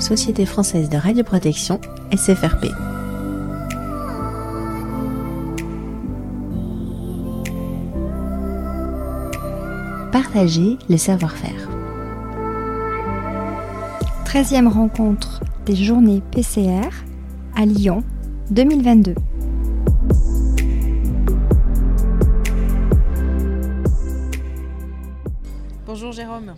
Société française de radioprotection, SFRP. Partager le savoir-faire. 13e rencontre des journées PCR à Lyon 2022. Bonjour Jérôme.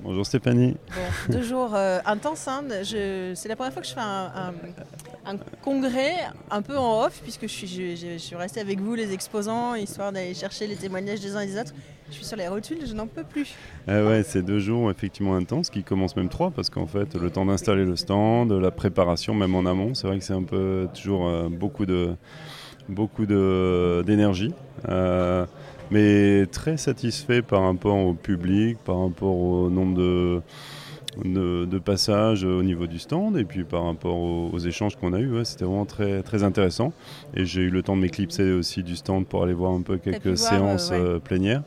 Bonjour Stéphanie. Bon, deux jours euh, intenses. hein. C'est la première fois que je fais un, un- un congrès un peu en off, puisque je suis, je, je- je suis restée avec vous, les exposants, histoire d'aller chercher les témoignages des uns et des autres. Je suis sur les rotules, je n'en peux plus. Ah ouais, c'est deux jours effectivement intenses, qui commencent même trois, parce qu'en fait, le temps d'installer le stand, la préparation, même en amont, c'est vrai que c'est un peu toujours euh, beaucoup de beaucoup d'énergie. Euh, mais très satisfait par rapport au public, par rapport au nombre de, de, de passages au niveau du stand et puis par rapport aux, aux échanges qu'on a eus. ouais, C'était vraiment très, très intéressant. Et j'ai eu le temps de m'éclipser aussi du stand pour aller voir un peu quelques voir, séances euh, ouais. euh, plénières.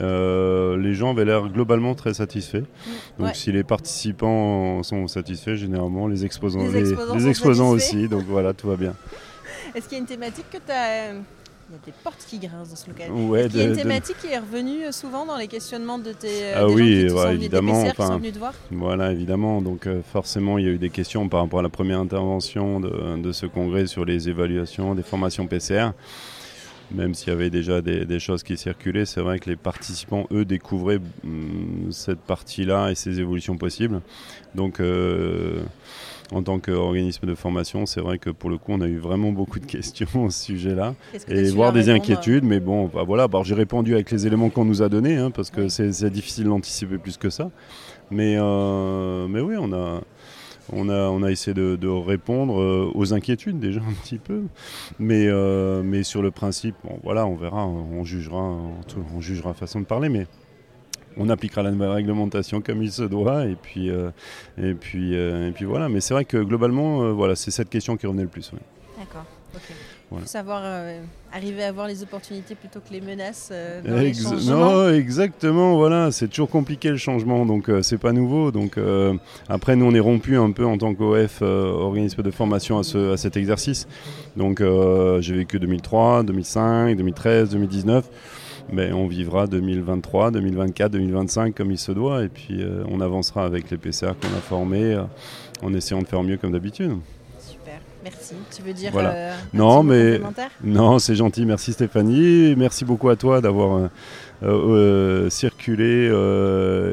Euh, les gens avaient l'air globalement très satisfaits. Donc Ouais. si les participants sont satisfaits, généralement les exposants, Les les, exposants les aussi. Donc voilà, tout va bien. Est-ce qu'il y a une thématique que tu as. Il y a des portes qui grincent dans ce local. Ouais, qu'il y a une de- thématique qui est revenue euh, souvent dans les questionnements de tes euh, Ah des oui, gens qui ouais, sont des évidemment, PCR qui enfin, sont venus te voir Voilà, évidemment. Donc euh, forcément, il y a eu des questions par rapport à la première intervention de, de ce congrès sur les évaluations des formations PCR. Même s'il y avait déjà des, des choses qui circulaient, c'est vrai que les participants, eux, découvraient hum, cette partie-là et ces évolutions possibles. Donc, euh, en tant qu'organisme de formation, c'est vrai que pour le coup, on a eu vraiment beaucoup de questions à ce sujet-là et su voir leur des inquiétudes. Mais bon, bah voilà, bah, j'ai répondu avec les éléments qu'on nous a donnés, hein, parce que Oui. c'est c'est difficile d'anticiper plus que ça. Mais, euh, mais oui, on a, on a, essayé de, répondre euh, aux inquiétudes déjà un petit peu. Mais, euh, sur le principe, on verra, on jugera, on jugera façon de parler. Mais on appliquera la nouvelle réglementation comme il se doit. Et puis, euh, voilà. Mais c'est vrai que globalement, voilà, c'est cette question qui revenait le plus. D'accord. Voilà. Faut savoir euh, arriver à voir les opportunités plutôt que les menaces euh, dans Ex- non, exactement, voilà, c'est toujours compliqué le changement, donc euh, c'est pas nouveau. Donc euh, après, nous on est rompu un peu en tant qu'OF, organisme de formation à, ce- à cet exercice. Donc j'ai vécu 2003, 2005, 2013, 2019. Mais on vivra 2023, 2024, 2025 comme il se doit, et puis on avancera avec les PCR qu'on a formés en essayant de faire mieux comme d'habitude. Merci. Tu veux dire Voilà. euh, un Non, petit mais- Non, c'est gentil, merci Stéphanie. Merci beaucoup à toi d'avoir euh, euh, circulé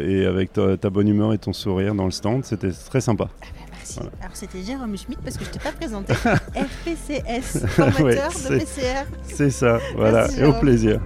et avec ta, ta bonne humeur et ton sourire dans le stand. C'était très sympa. Ah bah, Merci. Voilà. Alors c'était Jérôme Schmitt parce que je t'ai pas présenté. FPCS, formateur Ouais, de PCR. C'est ça, voilà, Merci, et au plaisir.